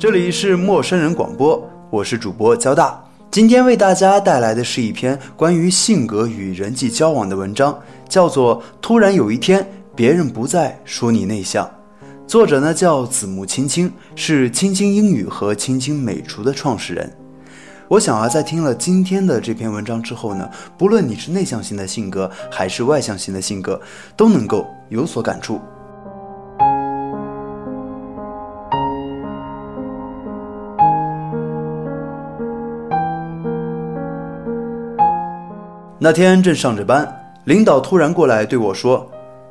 这里是陌生人广播，我是主播交大。今天为大家带来的是一篇关于性格与人际交往的文章，叫做《突然有一天，别人不再说你内向》。作者呢叫子木青青，是青青英语和青青美厨的创始人。我想啊，在听了今天的这篇文章之后呢，不论你是内向型的性格还是外向型的性格，都能够有所感触。那天正上着班，领导突然过来对我说：“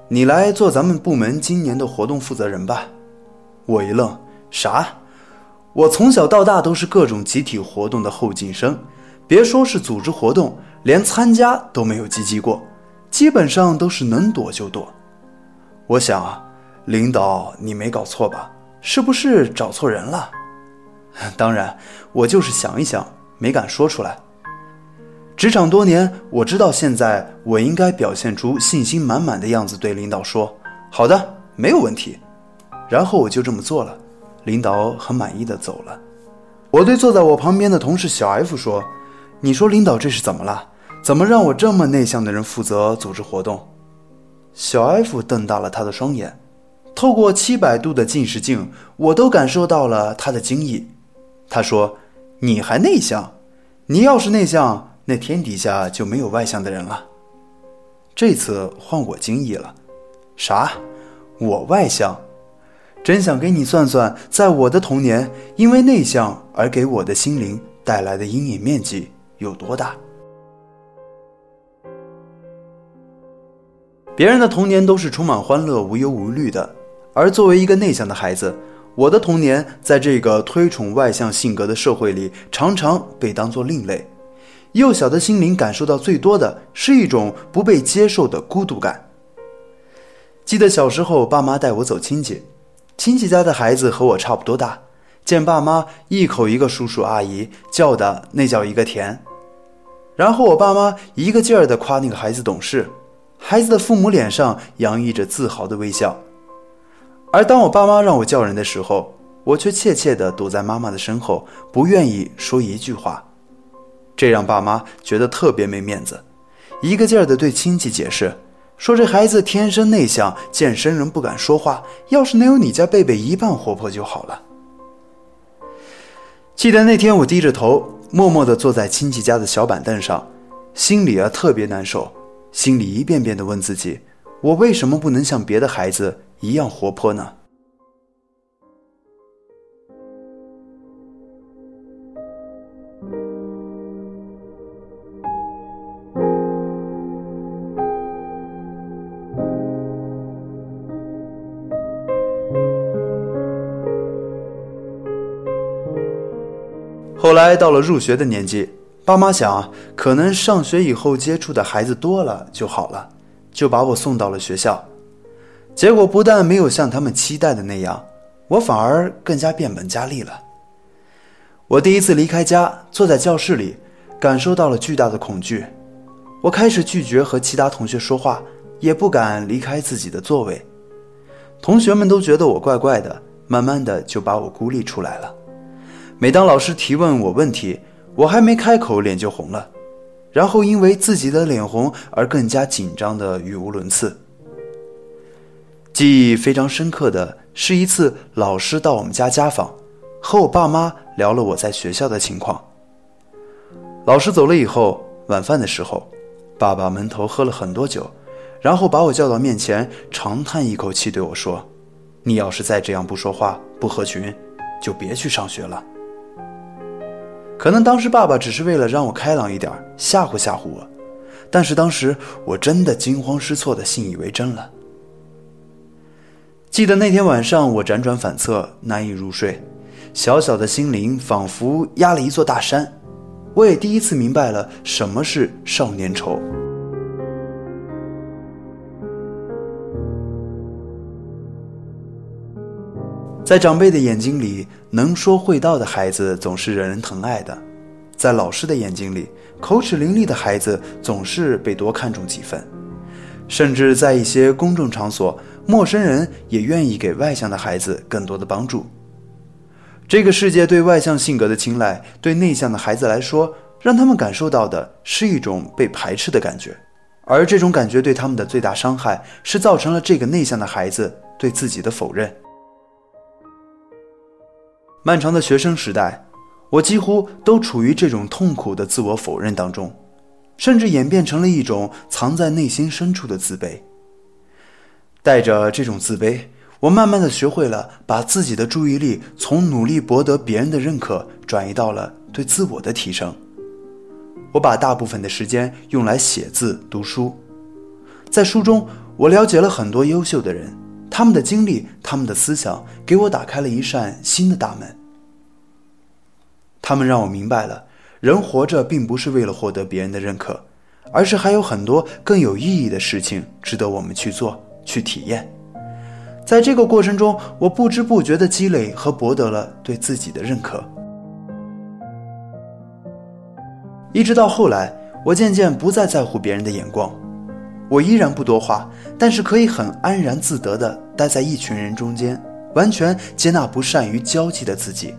你来做咱们部门今年的活动负责人吧。”我一愣，啥？我从小到大都是各种集体活动的后进生，别说是组织活动，连参加都没有积极过，基本上都是能躲就躲。我想啊，领导你没搞错吧？是不是找错人了？当然，我就是想一想，没敢说出来。职场多年，我知道现在我应该表现出信心满满的样子，对领导说：“好的，没有问题。”然后我就这么做了，领导很满意的走了。我对坐在我旁边的同事小 F 说：“你说领导这是怎么了？怎么让我这么内向的人负责组织活动？”小 F 瞪大了他的双眼，透过七百度的近视镜，我都感受到了他的惊异。他说：“你还内向？你要是内向……”那天底下就没有外向的人了。这次换我惊异了，啥？我外向？真想给你算算，在我的童年，因为内向而给我的心灵带来的阴影面积有多大？别人的童年都是充满欢乐、无忧无虑的，而作为一个内向的孩子，我的童年在这个推崇外向性格的社会里，常常被当作另类。幼小的心灵感受到最多的是一种不被接受的孤独感。记得小时候，爸妈带我走亲戚，亲戚家的孩子和我差不多大，见爸妈一口一个叔叔阿姨叫的那叫一个甜，然后我爸妈一个劲儿的夸那个孩子懂事，孩子的父母脸上洋溢着自豪的微笑，而当我爸妈让我叫人的时候，我却怯怯地躲在妈妈的身后，不愿意说一句话。这让爸妈觉得特别没面子，一个劲儿的对亲戚解释，说这孩子天生内向，见生人不敢说话，要是能有你家贝贝一半活泼就好了。记得那天我低着头，默默地坐在亲戚家的小板凳上，心里啊特别难受，心里一遍遍地问自己，我为什么不能像别的孩子一样活泼呢？后来到了入学的年纪，爸妈想，可能上学以后接触的孩子多了就好了，就把我送到了学校。结果不但没有像他们期待的那样，我反而更加变本加厉了。我第一次离开家，坐在教室里，感受到了巨大的恐惧。我开始拒绝和其他同学说话，也不敢离开自己的座位。同学们都觉得我怪怪的，慢慢的就把我孤立出来了。每当老师提问我问题，我还没开口，脸就红了，然后因为自己的脸红而更加紧张的语无伦次。记忆非常深刻的是一次老师到我们家家访，和我爸妈聊了我在学校的情况。老师走了以后，晚饭的时候，爸爸闷头喝了很多酒，然后把我叫到面前，长叹一口气对我说：“你要是再这样不说话、不合群，就别去上学了。”可能当时爸爸只是为了让我开朗一点，吓唬吓唬我，但是当时我真的惊慌失措的信以为真了。记得那天晚上，我辗转反侧，难以入睡，小小的心灵仿佛压了一座大山。我也第一次明白了什么是少年愁。在长辈的眼睛里，能说会道的孩子总是惹人疼爱的；在老师的眼睛里，口齿伶俐的孩子总是被多看重几分。甚至在一些公众场所，陌生人也愿意给外向的孩子更多的帮助。这个世界对外向性格的青睐，对内向的孩子来说，让他们感受到的是一种被排斥的感觉，而这种感觉对他们的最大伤害，是造成了这个内向的孩子对自己的否认。漫长的学生时代，我几乎都处于这种痛苦的自我否认当中，甚至演变成了一种藏在内心深处的自卑。带着这种自卑。我慢慢的学会了把自己的注意力从努力博得别人的认可，转移到了对自我的提升。我把大部分的时间用来写字、读书。在书中，我了解了很多优秀的人，他们的经历、他们的思想，给我打开了一扇新的大门。他们让我明白了，人活着并不是为了获得别人的认可，而是还有很多更有意义的事情值得我们去做、去体验。在这个过程中，我不知不觉地积累和博得了对自己的认可。一直到后来，我渐渐不再在乎别人的眼光，我依然不多话，但是可以很安然自得地待在一群人中间，完全接纳不善于交际的自己。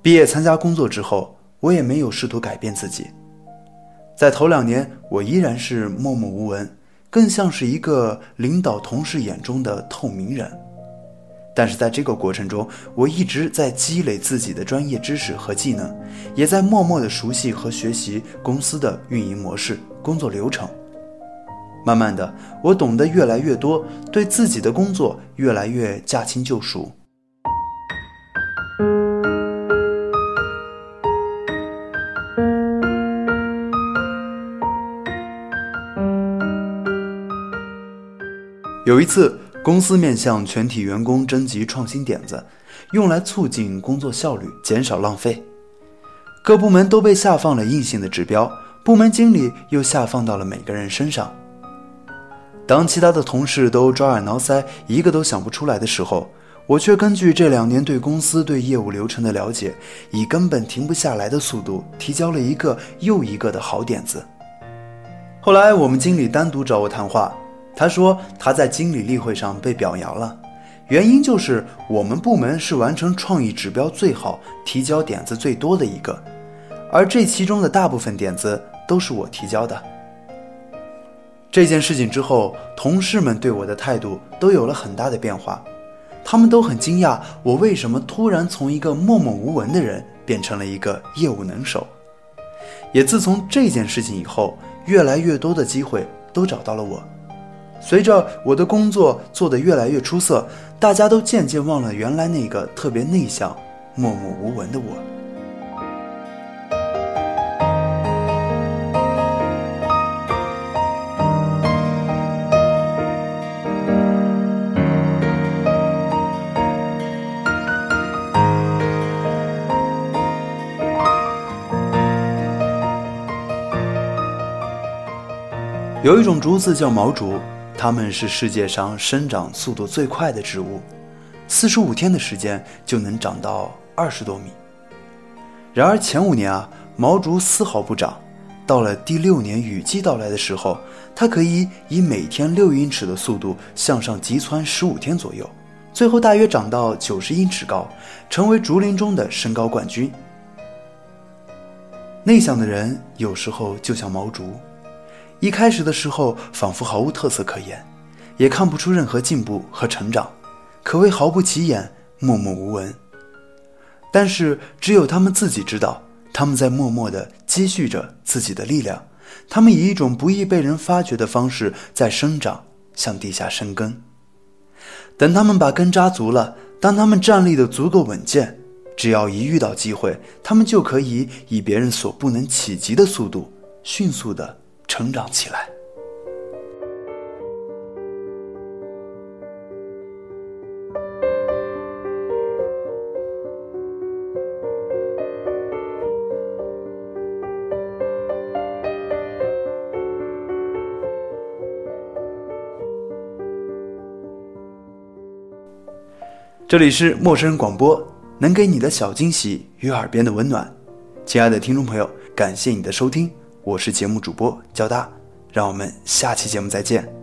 毕业参加工作之后，我也没有试图改变自己，在头两年，我依然是默默无闻。更像是一个领导同事眼中的透明人，但是在这个过程中，我一直在积累自己的专业知识和技能，也在默默的熟悉和学习公司的运营模式、工作流程。慢慢的，我懂得越来越多，对自己的工作越来越驾轻就熟。有一次，公司面向全体员工征集创新点子，用来促进工作效率、减少浪费。各部门都被下放了硬性的指标，部门经理又下放到了每个人身上。当其他的同事都抓耳挠腮，一个都想不出来的时候，我却根据这两年对公司、对业务流程的了解，以根本停不下来的速度提交了一个又一个的好点子。后来，我们经理单独找我谈话。他说他在经理例会上被表扬了，原因就是我们部门是完成创意指标最好、提交点子最多的一个，而这其中的大部分点子都是我提交的。这件事情之后，同事们对我的态度都有了很大的变化，他们都很惊讶我为什么突然从一个默默无闻的人变成了一个业务能手。也自从这件事情以后，越来越多的机会都找到了我。随着我的工作做得越来越出色，大家都渐渐忘了原来那个特别内向、默默无闻的我。有一种竹子叫毛竹。它们是世界上生长速度最快的植物，四十五天的时间就能长到二十多米。然而前五年啊，毛竹丝毫不长，到了第六年雨季到来的时候，它可以以每天六英尺的速度向上急窜十五天左右，最后大约长到九十英尺高，成为竹林中的身高冠军。内向的人有时候就像毛竹。一开始的时候，仿佛毫无特色可言，也看不出任何进步和成长，可谓毫不起眼，默默无闻。但是，只有他们自己知道，他们在默默地积蓄着自己的力量，他们以一种不易被人发觉的方式在生长，向地下生根。等他们把根扎足了，当他们站立的足够稳健，只要一遇到机会，他们就可以以别人所不能企及的速度，迅速的。成长起来。这里是陌生人广播，能给你的小惊喜与耳边的温暖。亲爱的听众朋友，感谢你的收听。我是节目主播焦大，让我们下期节目再见。